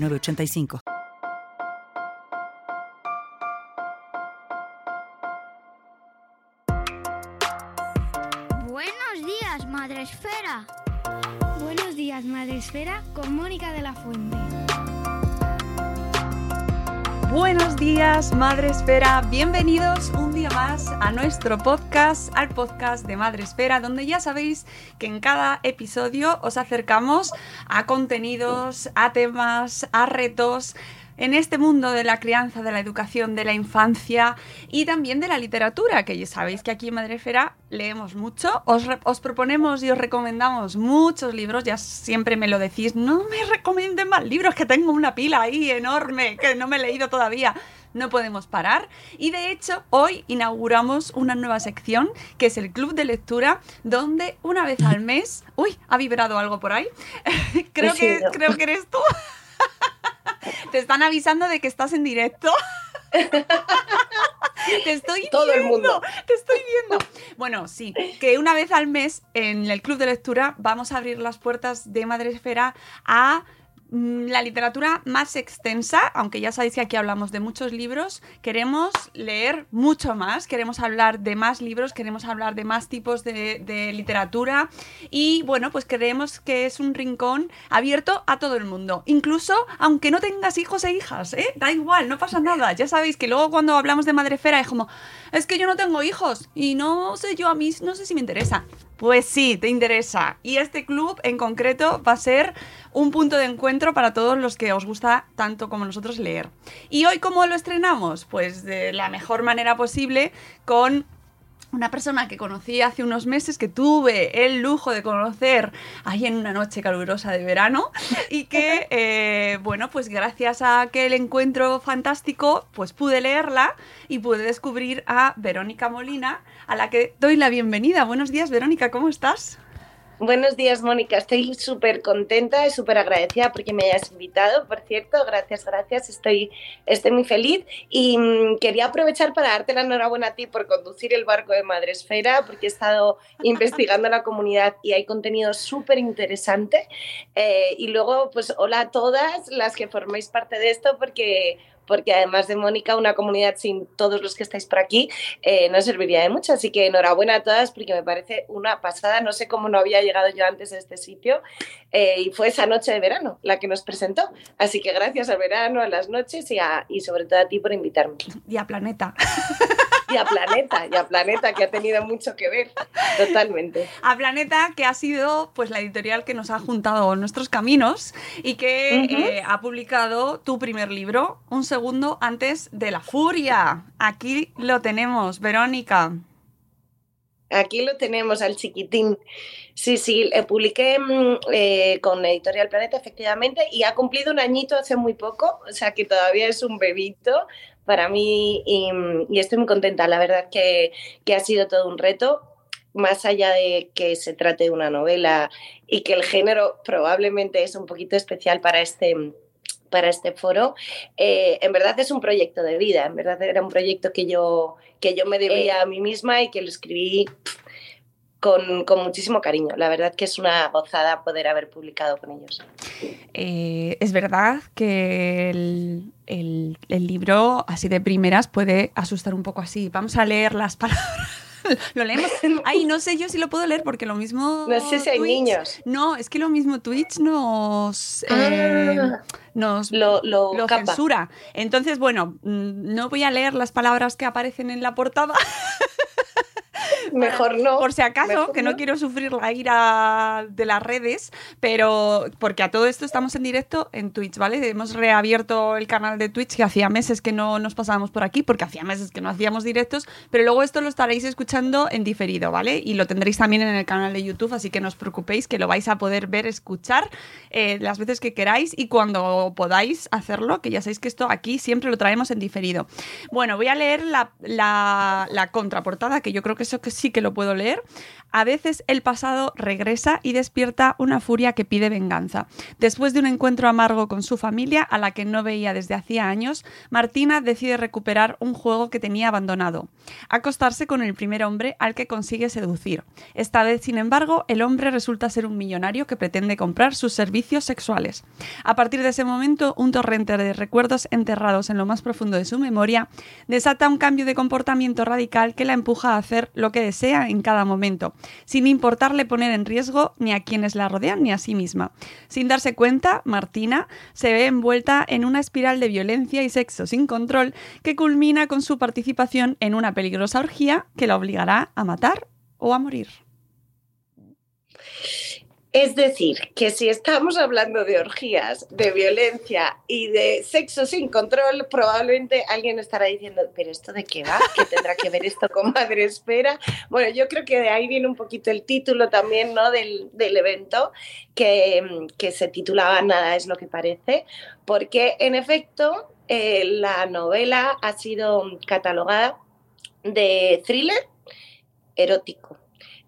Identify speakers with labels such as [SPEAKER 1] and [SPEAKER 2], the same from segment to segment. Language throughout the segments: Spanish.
[SPEAKER 1] 906985.
[SPEAKER 2] Buenos días, Madre Esfera.
[SPEAKER 3] Buenos días, Madre Esfera, con Mónica de la Fuente.
[SPEAKER 4] Buenos días, Madre Esfera. Bienvenidos un día más a nuestro podcast, al podcast de Madre Esfera, donde ya sabéis que en cada episodio os acercamos a contenidos, a temas, a retos en este mundo de la crianza, de la educación, de la infancia y también de la literatura, que ya sabéis que aquí en Madrefera leemos mucho. Os, os, proponemos y os recomendamos muchos libros, ya siempre me lo decís, no me recomienden más libros, que tengo una pila ahí enorme que no me he leído todavía. No podemos parar. Y de hecho, hoy inauguramos una nueva sección que es el Club de Lectura, donde una vez al mes. Uy, ha vibrado algo por ahí. creo, que, creo que eres tú. Te están avisando de que estás en directo. te estoy
[SPEAKER 5] Todo
[SPEAKER 4] viendo,
[SPEAKER 5] el mundo.
[SPEAKER 4] te estoy viendo. Bueno, sí, que una vez al mes en el club de lectura vamos a abrir las puertas de Madresfera a la literatura más extensa, aunque ya sabéis que aquí hablamos de muchos libros, queremos leer mucho más, queremos hablar de más libros, queremos hablar de más tipos de, de literatura y bueno, pues creemos que es un rincón abierto a todo el mundo, incluso aunque no tengas hijos e hijas, ¿eh? da igual, no pasa nada, ya sabéis que luego cuando hablamos de madrefera es como, es que yo no tengo hijos y no sé yo a mí, no sé si me interesa. Pues sí, te interesa. Y este club en concreto va a ser un punto de encuentro para todos los que os gusta tanto como nosotros leer. ¿Y hoy cómo lo estrenamos? Pues de la mejor manera posible con una persona que conocí hace unos meses, que tuve el lujo de conocer ahí en una noche calurosa de verano y que, eh, bueno, pues gracias a aquel encuentro fantástico, pues pude leerla y pude descubrir a Verónica Molina, a la que doy la bienvenida. Buenos días, Verónica, ¿cómo estás?
[SPEAKER 5] Buenos días, Mónica. Estoy súper contenta y súper agradecida porque me hayas invitado, por cierto. Gracias, gracias. Estoy, estoy muy feliz. Y mmm, quería aprovechar para darte la enhorabuena a ti por conducir el barco de Madresfera, porque he estado investigando la comunidad y hay contenido súper interesante. Eh, y luego, pues, hola a todas las que formáis parte de esto, porque porque además de Mónica, una comunidad sin todos los que estáis por aquí eh, no serviría de mucho. Así que enhorabuena a todas porque me parece una pasada. No sé cómo no había llegado yo antes a este sitio eh, y fue esa noche de verano la que nos presentó. Así que gracias al verano, a las noches y, a, y sobre todo a ti por invitarme.
[SPEAKER 4] Y a Planeta.
[SPEAKER 5] Y a Planeta, y a Planeta, que ha tenido mucho que ver, totalmente.
[SPEAKER 4] A Planeta, que ha sido pues la editorial que nos ha juntado nuestros caminos y que uh -huh. eh, ha publicado tu primer libro, un segundo antes de La Furia. Aquí lo tenemos, Verónica.
[SPEAKER 5] Aquí lo tenemos al chiquitín. Sí, sí, eh, publiqué eh, con Editorial Planeta, efectivamente, y ha cumplido un añito hace muy poco, o sea que todavía es un bebito para mí y, y estoy muy contenta. La verdad que, que ha sido todo un reto, más allá de que se trate de una novela y que el género probablemente es un poquito especial para este para este foro. Eh, en verdad es un proyecto de vida, en verdad era un proyecto que yo, que yo me debía eh. a mí misma y que lo escribí con, muchísimo cariño. La verdad que es una gozada poder haber publicado con ellos.
[SPEAKER 4] Eh, es verdad que el, el, libro, así de primeras, puede asustar un poco así. Vamos a leer las palabras. lo leemos. Ay, no sé yo si lo puedo leer porque lo mismo.
[SPEAKER 5] No sé si hay niños.
[SPEAKER 4] No, es que lo mismo Twitch nos. Eh, ah, nos
[SPEAKER 5] lo,
[SPEAKER 4] censura. Entonces, bueno, mm, no voy a leer las palabras que aparecen en la portada.
[SPEAKER 5] mejor no.
[SPEAKER 4] Por si acaso, que no. quiero sufrir la ira de las redes, pero porque a todo esto estamos en directo en Twitch, ¿vale? Hemos reabierto el canal de Twitch que hacía meses que no nos pasábamos por aquí, porque hacía meses que no hacíamos directos, pero luego esto lo estaréis escuchando en diferido, ¿vale? Y lo tendréis también en el canal de YouTube, así que no os preocupéis, que lo vais a poder ver, escuchar eh, las veces que queráis y cuando podáis hacerlo, que ya sabéis que esto aquí siempre lo traemos en diferido. Bueno, voy a leer la, la, la contraportada, que yo creo que eso que sí que lo puedo leer. A veces el pasado regresa y despierta una furia que pide venganza. Después de un encuentro amargo con su familia, a la que no veía desde hacía años, Martina decide recuperar un juego que tenía abandonado. Acostarse con el primer hombre al que consigue seducir. Esta vez, sin embargo, el hombre resulta ser un millonario que pretende comprar sus servicios sexuales. A partir de ese momento, un torrente de recuerdos enterrados en lo más profundo de su memoria desata un cambio de comportamiento radical que la empuja a hacer lo que desea en cada momento sin importarle poner en riesgo ni a quienes la rodean ni a sí misma. Sin darse cuenta, Martina se ve envuelta en una espiral de violencia y sexo sin control que culmina con su participación en una peligrosa orgía que la obligará a matar o a morir.
[SPEAKER 5] Es decir, que si estamos hablando de orgías, de violencia y de sexo sin control, probablemente alguien estará diciendo, pero ¿esto de qué va? ¿Qué tendrá que ver esto con Madre Espera? Bueno, yo creo que de ahí viene un poquito el título también ¿no? del, evento, que, se titulaba Nada es lo que parece, porque en efecto eh, la novela ha sido catalogada de thriller erótico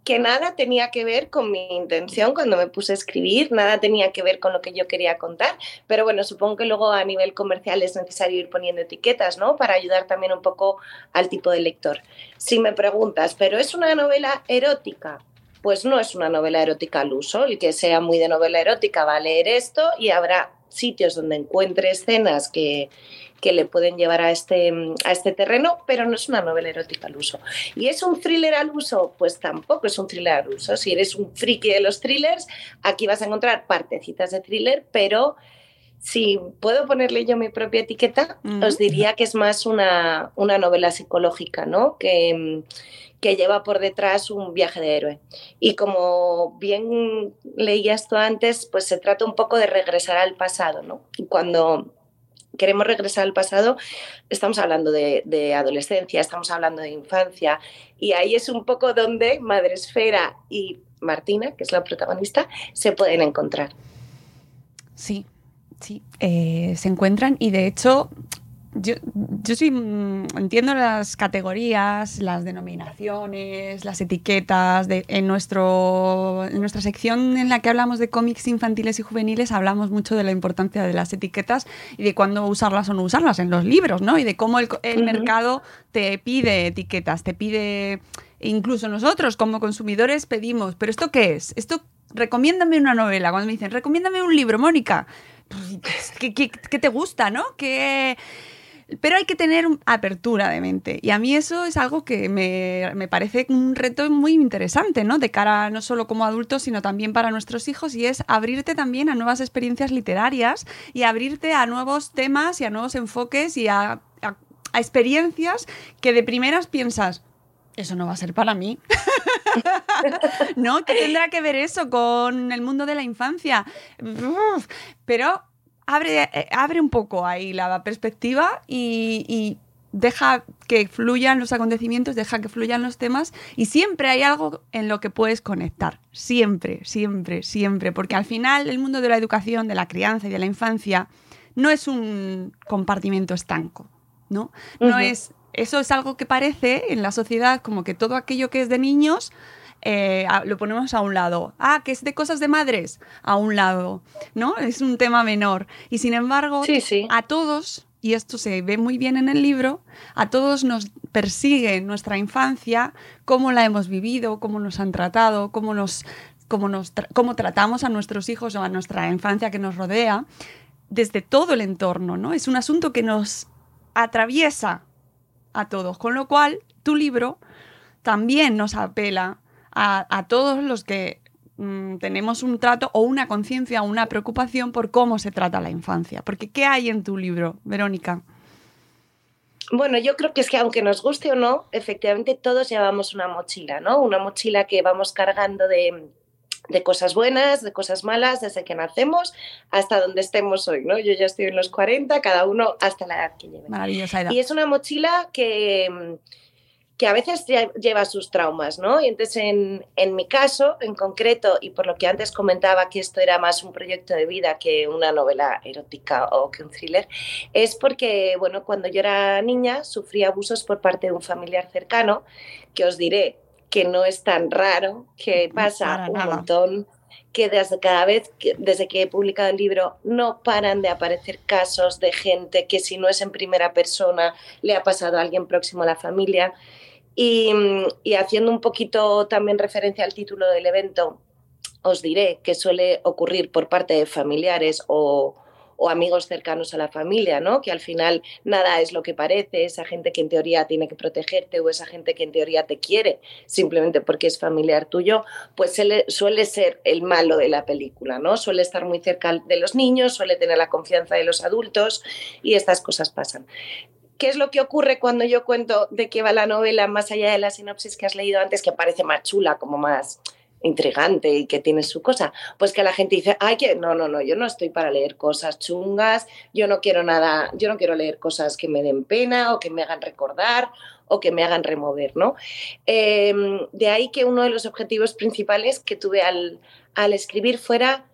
[SPEAKER 5] que nada tenía que ver con mi intención cuando me puse a escribir, nada tenía que ver con lo que yo quería contar, pero bueno, supongo que luego a nivel comercial es necesario ir poniendo etiquetas, ¿no? Para ayudar también un poco al tipo de lector. Si me preguntas, ¿pero es una novela erótica? Pues no es una novela erótica al uso, el que sea muy de novela erótica va a leer esto y habrá sitios donde encuentre escenas que, que le pueden llevar a este, a este terreno, pero no es una novela erótica al uso. ¿Y es un thriller al uso? Pues tampoco es un thriller al uso. Si eres un friki de los thrillers, aquí vas a encontrar partecitas de thriller, pero si puedo ponerle yo mi propia etiqueta, os diría que es más una, una novela psicológica, ¿no? Que, que lleva por detrás un viaje de héroe. Y como bien leía esto antes, pues se trata un poco de regresar al pasado, ¿no? Cuando queremos regresar al pasado, estamos hablando de, adolescencia, estamos hablando de infancia, y ahí es un poco donde Madresfera y Martina, que es la protagonista, se pueden encontrar.
[SPEAKER 4] Sí, sí, eh, se encuentran y de hecho yo, yo sí mm, entiendo las categorías, las denominaciones, las etiquetas. De, en, nuestro, en nuestra sección en la que hablamos de cómics infantiles y juveniles hablamos mucho de la importancia de las etiquetas y de cuándo usarlas o no usarlas en los libros, ¿no? Y de cómo el, mercado te pide etiquetas, te pide... Incluso nosotros como consumidores pedimos, ¿pero esto qué es? Esto, recomiéndame una novela. Cuando me dicen, recomiéndame un libro, Mónica. Pues, ¿Qué, qué, qué te gusta, no? ¿Qué, pero hay que tener apertura de mente. Y a mí eso es algo que me, parece un reto muy interesante, ¿no? De cara no solo como adultos, sino también para nuestros hijos, y es abrirte también a nuevas experiencias literarias y abrirte a nuevos temas y a nuevos enfoques y a, experiencias que de primeras piensas, eso no va a ser para mí. ¿No? ¿Qué tendrá que ver eso con el mundo de la infancia? Pero abre, eh, abre un poco ahí la perspectiva y, deja que fluyan los acontecimientos, deja que fluyan los temas y siempre hay algo en lo que puedes conectar. Siempre, siempre, siempre. Porque al final el mundo de la educación, de la crianza y de la infancia no es un compartimento estanco, ¿no? No es... Eso es algo que parece en la sociedad como que todo aquello que es de niños eh, lo ponemos a un lado. Ah, que es de cosas de madres, a un lado, ¿no? Es un tema menor. Y sin embargo, a todos, y esto se ve muy bien en el libro, a todos nos persigue nuestra infancia, cómo la hemos vivido, cómo nos han tratado, cómo nos cómo, nos cómo tratamos a nuestros hijos o a nuestra infancia que nos rodea, desde todo el entorno, ¿no? Es un asunto que nos atraviesa a todos, con lo cual tu libro también nos apela a, todos los que mm, tenemos un trato o una conciencia o una preocupación por cómo se trata la infancia. Porque ¿qué hay en tu libro, Verónica?
[SPEAKER 5] Bueno, yo creo que es que aunque nos guste o no, efectivamente todos llevamos una mochila, ¿no? Una mochila que vamos cargando de, de cosas buenas, de cosas malas, desde que nacemos hasta donde estemos hoy, ¿no? Yo ya estoy en los 40, cada uno hasta la edad que lleve.
[SPEAKER 4] Maravillosa edad.
[SPEAKER 5] Y es una mochila que, que a veces lleva sus traumas, ¿no? Y entonces en, en, mi caso, en concreto, y por lo que antes comentaba que esto era más un proyecto de vida que una novela erótica o que un thriller, es porque, bueno, cuando yo era niña sufrí abusos por parte de un familiar cercano, que os diré, que no es tan raro, que pasa un montón, que desde cada vez, desde que he publicado el libro, no paran de aparecer casos de gente que si no es en primera persona le ha pasado a alguien próximo a la familia. Y, haciendo un poquito también referencia al título del evento, os diré que suele ocurrir por parte de familiares o, o amigos cercanos a la familia, ¿no? Que al final nada es lo que parece, esa gente que en teoría tiene que protegerte o esa gente que en teoría te quiere simplemente porque es familiar tuyo, pues suele ser el malo de la película, ¿no? Suele estar muy cerca de los niños, suele tener la confianza de los adultos y estas cosas pasan. ¿Qué es lo que ocurre cuando yo cuento de qué va la novela más allá de la sinopsis que has leído antes, que parece más chula, como más intrigante y que tiene su cosa, pues que la gente dice, ay, que no, no, no, yo no estoy para leer cosas chungas, yo no quiero nada, yo no quiero leer cosas que me den pena o que me hagan recordar o que me hagan remover, ¿no? Em, de ahí que uno de los objetivos principales que tuve al, al escribir fuera,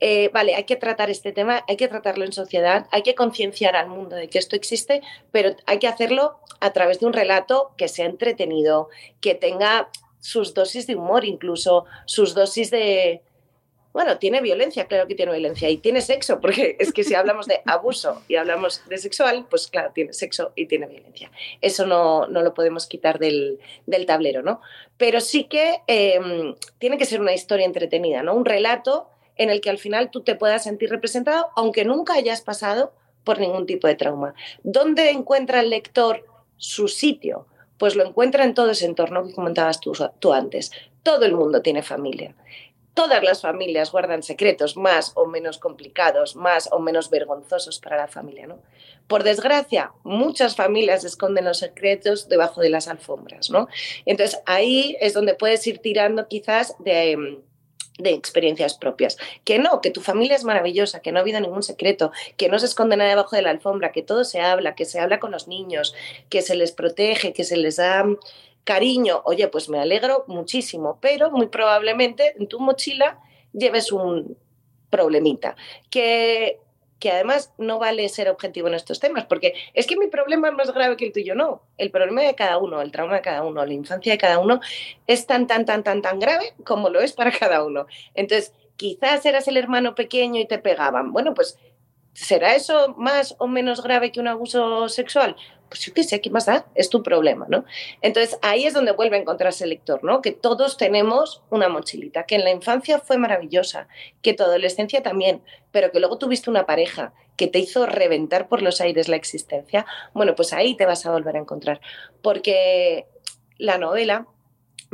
[SPEAKER 5] eh, vale, hay que tratar este tema, hay que tratarlo en sociedad, hay que concienciar al mundo de que esto existe, pero hay que hacerlo a través de un relato que sea entretenido, que tenga sus dosis de humor, incluso sus dosis de... Bueno, tiene violencia, claro que tiene violencia, y tiene sexo, porque es que si hablamos de abuso y hablamos de sexual, pues claro, tiene sexo y tiene violencia. Eso no, no lo podemos quitar del, del, tablero, ¿no? Pero sí que em, tiene que ser una historia entretenida, ¿no? Un relato en el que al final tú te puedas sentir representado, aunque nunca hayas pasado por ningún tipo de trauma. ¿Dónde encuentra el lector su sitio? Pues lo encuentra en todo ese entorno que comentabas tú, antes. Todo el mundo tiene familia. Todas las familias guardan secretos más o menos complicados, más o menos vergonzosos para la familia, ¿no? Por desgracia, muchas familias esconden los secretos debajo de las alfombras, ¿no? Entonces ahí es donde puedes ir tirando quizás de, em, de experiencias propias. Que no, que tu familia es maravillosa, que no ha habido ningún secreto, que no se esconde nada debajo de la alfombra, que todo se habla, que se habla con los niños, que se les protege, que se les da cariño. Oye, pues me alegro muchísimo, pero muy probablemente en tu mochila lleves un problemita. Que que además no vale ser objetivo en estos temas, porque es que mi problema es más grave que el tuyo, no. El problema de cada uno, el trauma de cada uno, la infancia de cada uno es tan, tan, tan, tan, tan grave como lo es para cada uno. Entonces, quizás eras el hermano pequeño y te pegaban. Bueno, pues ¿será eso más o menos grave que un abuso sexual? Pues yo qué sé, ¿qué más da? Es tu problema, ¿no? Entonces ahí es donde vuelve a encontrarse el lector, ¿no? Que todos tenemos una mochilita, que en la infancia fue maravillosa, que tu adolescencia también, pero que luego tuviste una pareja que te hizo reventar por los aires la existencia, bueno, pues ahí te vas a volver a encontrar, porque la novela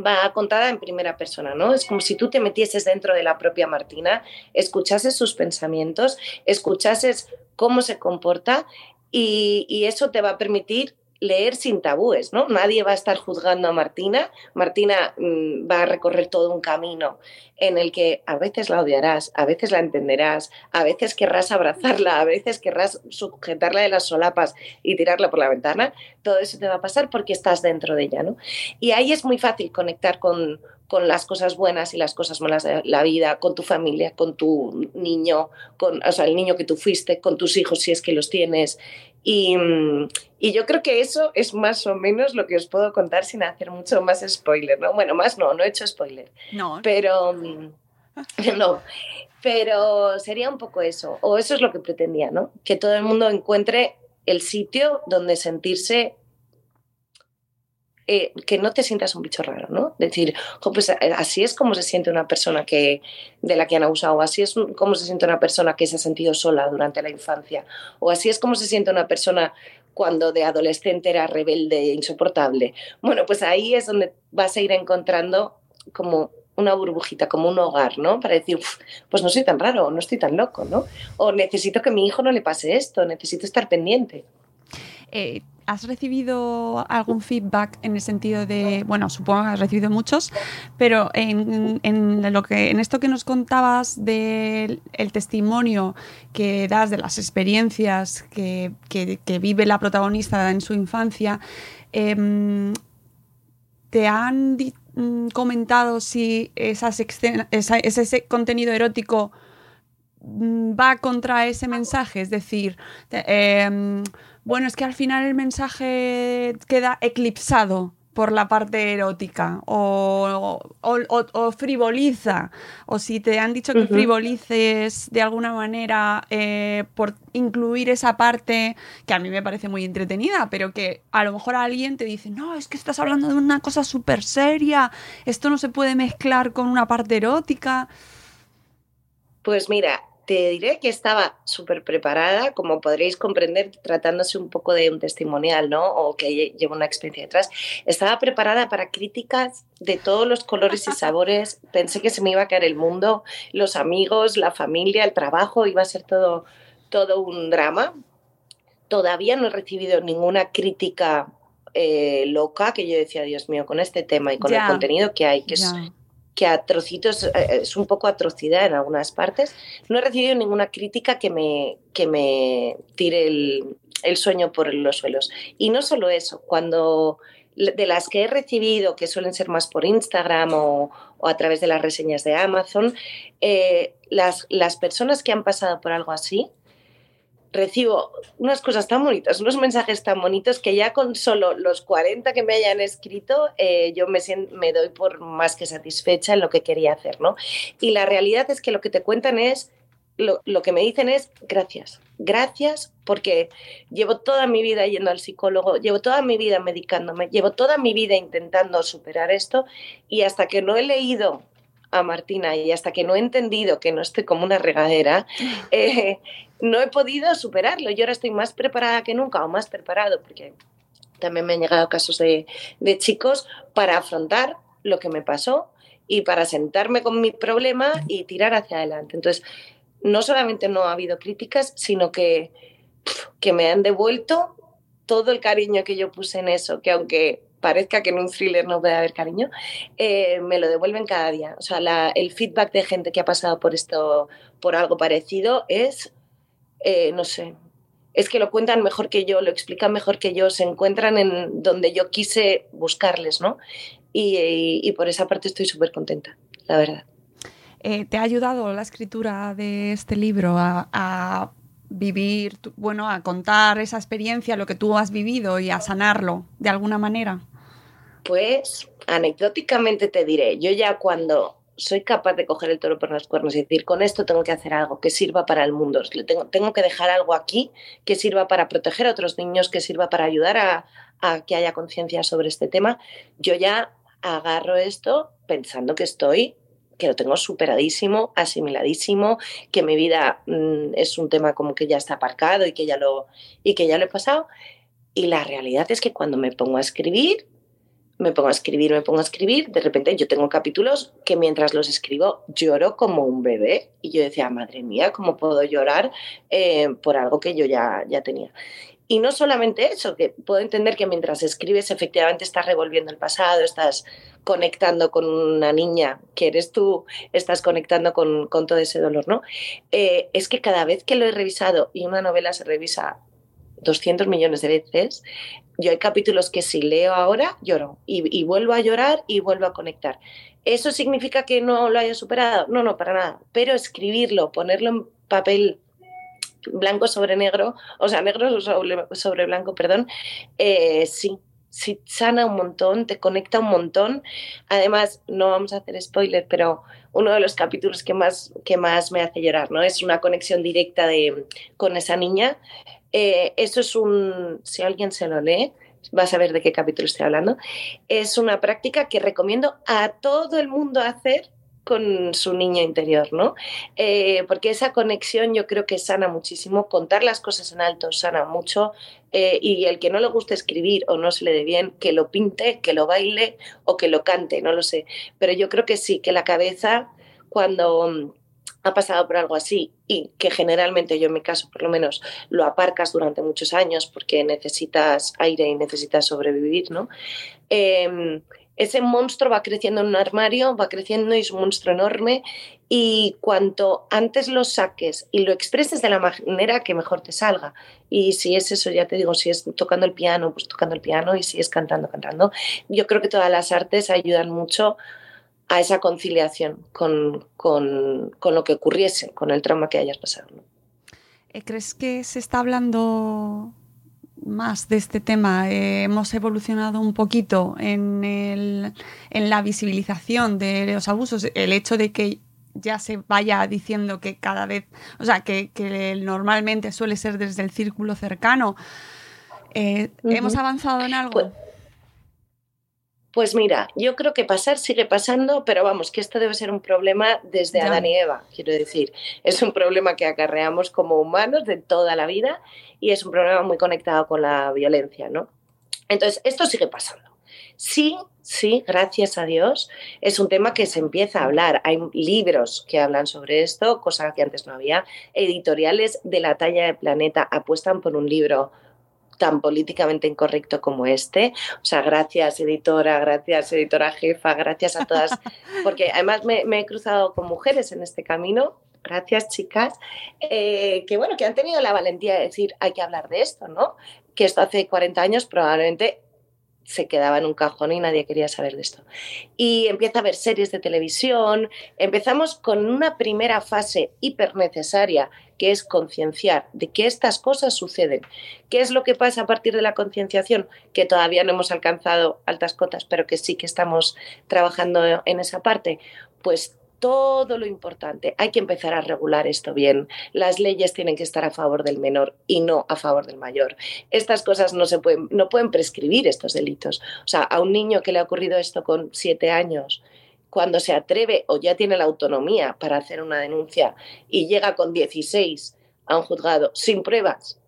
[SPEAKER 5] va contada en primera persona, ¿no? Es como si tú te metieses dentro de la propia Martina, escuchases sus pensamientos, escuchases cómo se comporta y, eso te va a permitir leer sin tabúes, ¿no? Nadie va a estar juzgando a Martina. Martina mm, va a recorrer todo un camino en el que a veces la odiarás, a veces la entenderás, a veces querrás abrazarla, a veces querrás sujetarla de las solapas y tirarla por la ventana. Todo eso te va a pasar porque estás dentro de ella, ¿no? Y ahí es muy fácil conectar con, con las cosas buenas y las cosas malas de la vida, con tu familia, con tu niño, con, o sea, el niño que tú fuiste, con tus hijos si es que los tienes. Y, y, yo creo que eso es más o menos lo que os puedo contar sin hacer mucho más spoiler, ¿no? Bueno, más no, no he hecho spoiler.
[SPEAKER 4] No.
[SPEAKER 5] Pero no. Pero sería un poco eso, o eso es lo que pretendía, ¿no? Que todo el mundo encuentre el sitio donde sentirse eh, que no te sientas un bicho raro, ¿no? Decir, pues eh, así es como se siente una persona que, de la que han abusado, así es como se siente una persona que se ha sentido sola durante la infancia, o así es como se siente una persona cuando de adolescente era rebelde e insoportable. Bueno, pues ahí es donde vas a ir encontrando como una burbujita, como un hogar, ¿no? Para decir, pues no soy tan raro, no estoy tan loco, ¿no? O necesito que a mi hijo no le pase esto, necesito estar pendiente.
[SPEAKER 4] Eh, ¿Has recibido algún feedback en el sentido de, bueno, supongo que has recibido muchos, pero en, lo que, en esto que nos contabas del testimonio que das de las experiencias que, vive la protagonista en su infancia, em, ¿te han mm, comentado si ese contenido erótico mm, va contra ese mensaje? Es decir, em, bueno, es que al final el mensaje queda eclipsado por la parte erótica o, frivoliza. O si te han dicho que frivolices de alguna manera eh, por incluir esa parte que a mí me parece muy entretenida pero que a lo mejor alguien te dice no es que estás hablando de una cosa súper seria esto no se puede mezclar con una parte erótica
[SPEAKER 5] pues mira te diré que estaba súper preparada, como podréis comprender, tratándose un poco de un testimonial, ¿no? O que lleva una experiencia detrás. Estaba preparada para críticas de todos los colores y sabores. Pensé que se me iba a caer el mundo, los amigos, la familia, el trabajo, iba a ser todo, todo un drama. Todavía no he recibido ninguna crítica eh, loca que yo decía, Dios mío, con este tema y con el contenido que hay, que es que a trocitos eh, es un poco atrocidad en algunas partes. No he recibido ninguna crítica que me, que me tire el, el sueño por los suelos. Y no solo eso, cuando de las que he recibido, que suelen ser más por Instagram o, o a través de las reseñas de Amazon, eh, las, las personas que han pasado por algo así, recibo unas cosas tan bonitas, unos mensajes tan bonitos que ya con solo los 40 que me hayan escrito, eh, yo me, me doy por más que satisfecha en lo que quería hacer, ¿no? Y la realidad es que lo que te cuentan es, lo, lo que me dicen es, gracias, gracias porque llevo toda mi vida yendo al psicólogo, llevo toda mi vida medicándome, llevo toda mi vida intentando superar esto y hasta que no he leído a Martina y hasta que no he entendido que no estoy como una regadera, eh, no he podido superarlo. Yo ahora estoy más preparada que nunca o más preparado porque también me han llegado casos de, chicos para afrontar lo que me pasó y para sentarme con mi problema y tirar hacia adelante. Entonces, no solamente no ha habido críticas, sino que, que me han devuelto todo el cariño que yo puse en eso, que aunque parezca que en un thriller no puede haber cariño, eh, me lo devuelven cada día. O sea, el feedback de gente que ha pasado por esto, por algo parecido, es, eh, no sé, es que lo cuentan mejor que yo, lo explican mejor que yo, se encuentran en donde yo quise buscarles, ¿no? Y, por esa parte estoy súper contenta, la verdad.
[SPEAKER 4] Eh, ¿Te ha ayudado la escritura de este libro a vivir, bueno, a contar esa experiencia, lo que tú has vivido y a sanarlo de alguna manera?
[SPEAKER 5] Pues anecdóticamente te diré, yo ya cuando soy capaz de coger el toro por los cuernos y decir, con esto tengo que hacer algo que sirva para el mundo, tengo, tengo que dejar algo aquí que sirva para proteger a otros niños, que sirva para ayudar a, que haya conciencia sobre este tema, yo ya agarro esto pensando que estoy que lo tengo superadísimo, asimiladísimo, que mi vida mm, es un tema como que ya está aparcado y que ya lo y que ya lo he pasado. Y la realidad es que cuando me pongo a escribir, me pongo a escribir, me pongo a escribir, de repente yo tengo capítulos que mientras los escribo lloro como un bebé y yo decía, madre mía, ¿cómo puedo llorar eh, por algo que yo ya, ya tenía? Y no solamente eso, que puedo entender que mientras escribes efectivamente estás revolviendo el pasado, estás conectando con una niña que eres tú, estás conectando con, con todo ese dolor, ¿no? Eh, es que cada vez que lo he revisado y una novela se revisa 200 millones de veces, yo hay capítulos que si leo ahora lloro y, vuelvo a llorar y vuelvo a conectar. ¿Eso significa que no lo haya superado? No, no, para nada. Pero escribirlo, ponerlo en papel blanco sobre negro, o sea, negro sobre, blanco, perdón, eh, sí, sí sana un montón, te conecta un montón. Además, no vamos a hacer spoiler, pero uno de los capítulos que más, que más me hace llorar, ¿no? Es una conexión directa de, con esa niña. Eh, eso es un, si alguien se lo lee, vas a ver de qué capítulo estoy hablando. Es una práctica que recomiendo a todo el mundo hacer con su niño interior, ¿no? Eh, porque esa conexión yo creo que sana muchísimo, contar las cosas en alto sana mucho eh, y el que no le guste escribir o no se le dé bien, que lo pinte, que lo baile o que lo cante, no lo sé. Pero yo creo que sí, que la cabeza cuando ha pasado por algo así y que generalmente yo en mi caso por lo menos lo aparcas durante muchos años porque necesitas aire y necesitas sobrevivir, ¿no? Em, ese monstruo va creciendo en un armario, va creciendo y es un monstruo enorme y cuanto antes lo saques y lo expreses de la manera que mejor te salga. Y si es eso, ya te digo, si es tocando el piano, pues tocando el piano y si es cantando, cantando. Yo creo que todas las artes ayudan mucho a esa conciliación con, con, con lo que ocurriese, con el trauma que hayas pasado.
[SPEAKER 4] Eh, ¿Crees que se está hablando más de este tema. Eh, hemos evolucionado un poquito en, el, en, la visibilización de los abusos. El hecho de que ya se vaya diciendo que cada vez, o sea, que, que normalmente suele ser desde el círculo cercano. Eh, ¿Hemos avanzado en algo?
[SPEAKER 5] Pues, pues, mira, yo creo que pasar sigue pasando, pero vamos, que esto debe ser un problema desde Adán y Eva, quiero decir. Es un problema que acarreamos como humanos de toda la vida y es un problema muy conectado con la violencia, ¿no? Entonces, esto sigue pasando. Sí, sí, gracias a Dios, es un tema que se empieza a hablar. Hay libros que hablan sobre esto, cosa que antes no había. Editoriales de la talla de Planeta apuestan por un libro tan políticamente incorrecto como este. O sea, gracias editora, gracias editora jefa, gracias a todas, porque además me, me he cruzado con mujeres en este camino gracias chicas, eh, que bueno, que han tenido la valentía de decir hay que hablar de esto, ¿no? Que esto hace 40 años probablemente se quedaba en un cajón y nadie quería saber de esto. Y empieza a haber series de televisión, empezamos con una primera fase hiper necesaria que es concienciar de que estas cosas suceden. ¿Qué es lo que pasa a partir de la concienciación? Que todavía no hemos alcanzado altas cotas, pero que sí que estamos trabajando en esa parte. Pues todo lo importante. Hay que empezar a regular esto bien. Las leyes tienen que estar a favor del menor y no a favor del mayor. Estas cosas no se pueden, no pueden prescribir estos delitos. O sea, a un niño que le ha ocurrido esto con siete años, cuando se atreve o ya tiene la autonomía para hacer una denuncia y llega con 16 a un juzgado sin pruebas,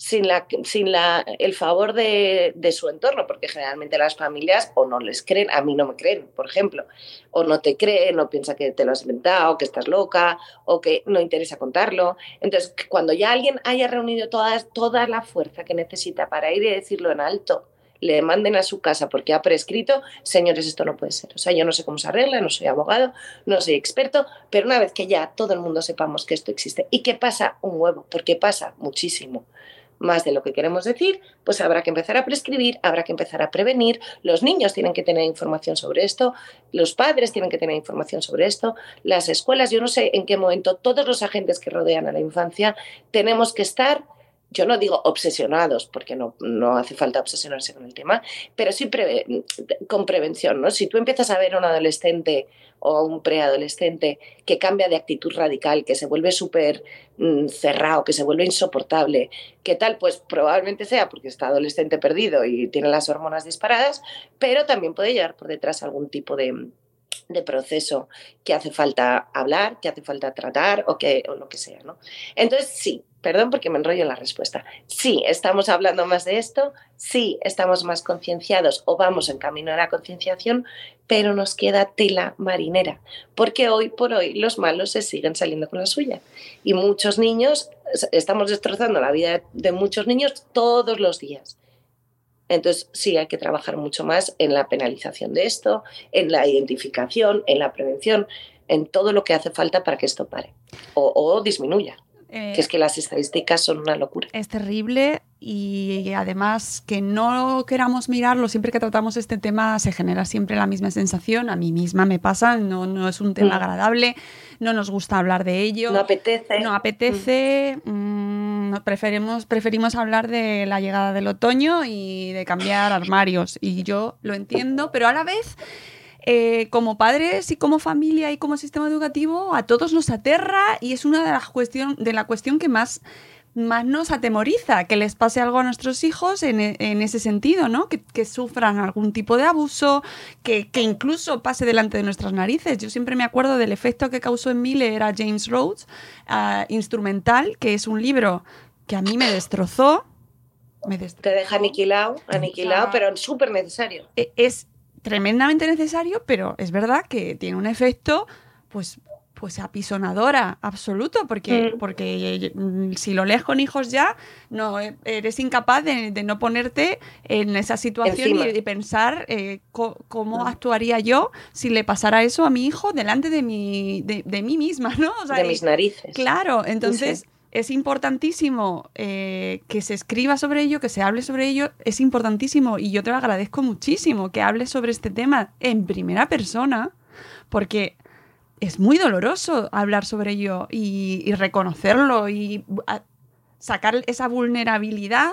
[SPEAKER 5] sin, la, sin la, el favor de, de, su entorno, porque generalmente las familias o no les creen, a mí no me creen, por ejemplo, o no te creen, o piensa que te lo has inventado, que estás loca, o que no interesa contarlo. Entonces, cuando ya alguien haya reunido toda, toda la fuerza que necesita para ir y decirlo en alto, le manden a su casa porque ha prescrito, señores, esto no puede ser. O sea, yo no sé cómo se arregla, no soy abogado, no soy experto, pero una vez que ya todo el mundo sepamos que esto existe y que pasa un huevo, porque pasa muchísimo más de lo que queremos decir, pues habrá que empezar a prescribir, habrá que empezar a prevenir, los niños tienen que tener información sobre esto, los padres tienen que tener información sobre esto, las escuelas, yo no sé en qué momento todos los agentes que rodean a la infancia tenemos que estar yo no digo obsesionados, porque no, no hace falta obsesionarse con el tema, pero sí con prevención, ¿no? Si tú empiezas a ver a un adolescente o un preadolescente que cambia de actitud radical, que se vuelve súper mm, cerrado, que se vuelve insoportable, ¿qué tal? Pues probablemente sea porque está adolescente perdido y tiene las hormonas disparadas, pero también puede llevar por detrás algún tipo de, de proceso que hace falta hablar, que hace falta tratar o, que, o lo que sea, ¿no? Entonces, sí, perdón porque me enrollo en la respuesta. Sí, estamos hablando más de esto, sí, estamos más concienciados o vamos en camino a la concienciación, pero nos queda tela marinera, porque hoy por hoy los malos se siguen saliendo con la suya. Y muchos niños, estamos destrozando la vida de muchos niños todos los días. Entonces, sí hay que trabajar mucho más en la penalización de esto, en la identificación, en la prevención, en todo lo que hace falta para que esto pare o, disminuya. que es que las estadísticas son una locura.
[SPEAKER 4] Es terrible y además que no queramos mirarlo, siempre que tratamos este tema se genera siempre la misma sensación, a mí misma me pasa, no, no es un tema
[SPEAKER 5] Mm.
[SPEAKER 4] agradable, no nos gusta hablar de ello.
[SPEAKER 5] No apetece.
[SPEAKER 4] No apetece, mm, no- preferimos, preferimos hablar de la llegada del otoño y de cambiar armarios. Y yo lo entiendo, pero a la vez, eh, como padres y como familia y como sistema educativo, a todos nos aterra y es una de las cuestión, de la cuestión que más más nos atemoriza que les pase algo a nuestros hijos en, e- en ese sentido, ¿no? Que, que sufran algún tipo de abuso, que, que incluso pase delante de nuestras narices. Yo siempre me acuerdo del efecto que causó en mí leer a James Rhodes, Instrumental, que es un libro que a mí me destrozó. Me destrozó.
[SPEAKER 5] Te deja aniquilado, aniquilado, pero súper necesario.
[SPEAKER 4] e- es tremendamente necesario, pero es verdad que tiene un efecto, pues, pues apisonadora, absoluto, porque,
[SPEAKER 5] Mm.
[SPEAKER 4] porque mm, si lo lees con hijos ya, no eh, eres incapaz de, de no ponerte en esa situación y, y pensar eh, cómo
[SPEAKER 5] Mm.
[SPEAKER 4] actuaría yo si le pasara eso a mi hijo delante de mi, de, de mí misma, ¿no? O sea,
[SPEAKER 5] de mis narices.
[SPEAKER 4] Claro, entonces
[SPEAKER 5] Sí.
[SPEAKER 4] es importantísimo eh, que se escriba sobre ello, que se hable sobre ello, es importantísimo y yo te lo agradezco muchísimo que hables sobre este tema en primera persona, porque es muy doloroso hablar sobre ello y, y reconocerlo y sacar esa vulnerabilidad.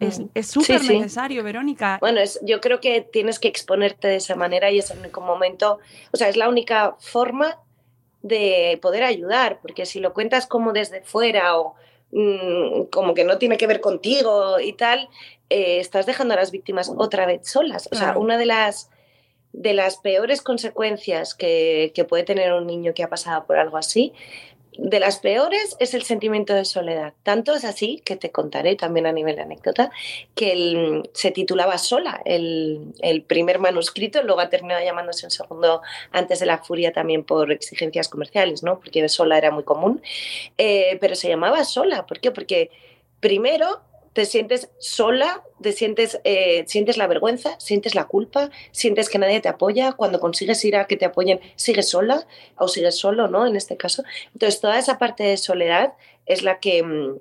[SPEAKER 4] Es
[SPEAKER 5] Mm.
[SPEAKER 4] es súper
[SPEAKER 5] Sí, sí.
[SPEAKER 4] necesario, Verónica.
[SPEAKER 5] Bueno, es, yo creo que tienes que exponerte de esa manera y es el único momento, o sea, es la única forma de poder ayudar, porque si lo cuentas como desde fuera o mm, como que no tiene que ver contigo y tal, eh, estás dejando a las víctimas otra vez solas. O sea,
[SPEAKER 4] Claro.
[SPEAKER 5] una de las de las peores consecuencias que, que puede tener un niño que ha pasado por algo así, de las peores es el sentimiento de soledad. Tanto es así, que te contaré también a nivel de anécdota, que el- se titulaba Sola, el, el primer manuscrito, luego ha terminado llamándose un segundo antes de la furia también por exigencias comerciales, ¿no? porque Sola era muy común, Eh, pero se llamaba Sola. ¿Por qué? Porque primero te sientes sola, te sientes, eh, sientes la vergüenza, sientes la culpa, sientes que nadie te apoya, cuando consigues ir a que te apoyen, sigues sola o sigues solo, ¿no? En este caso. Entonces, toda esa parte de soledad es la que, mm,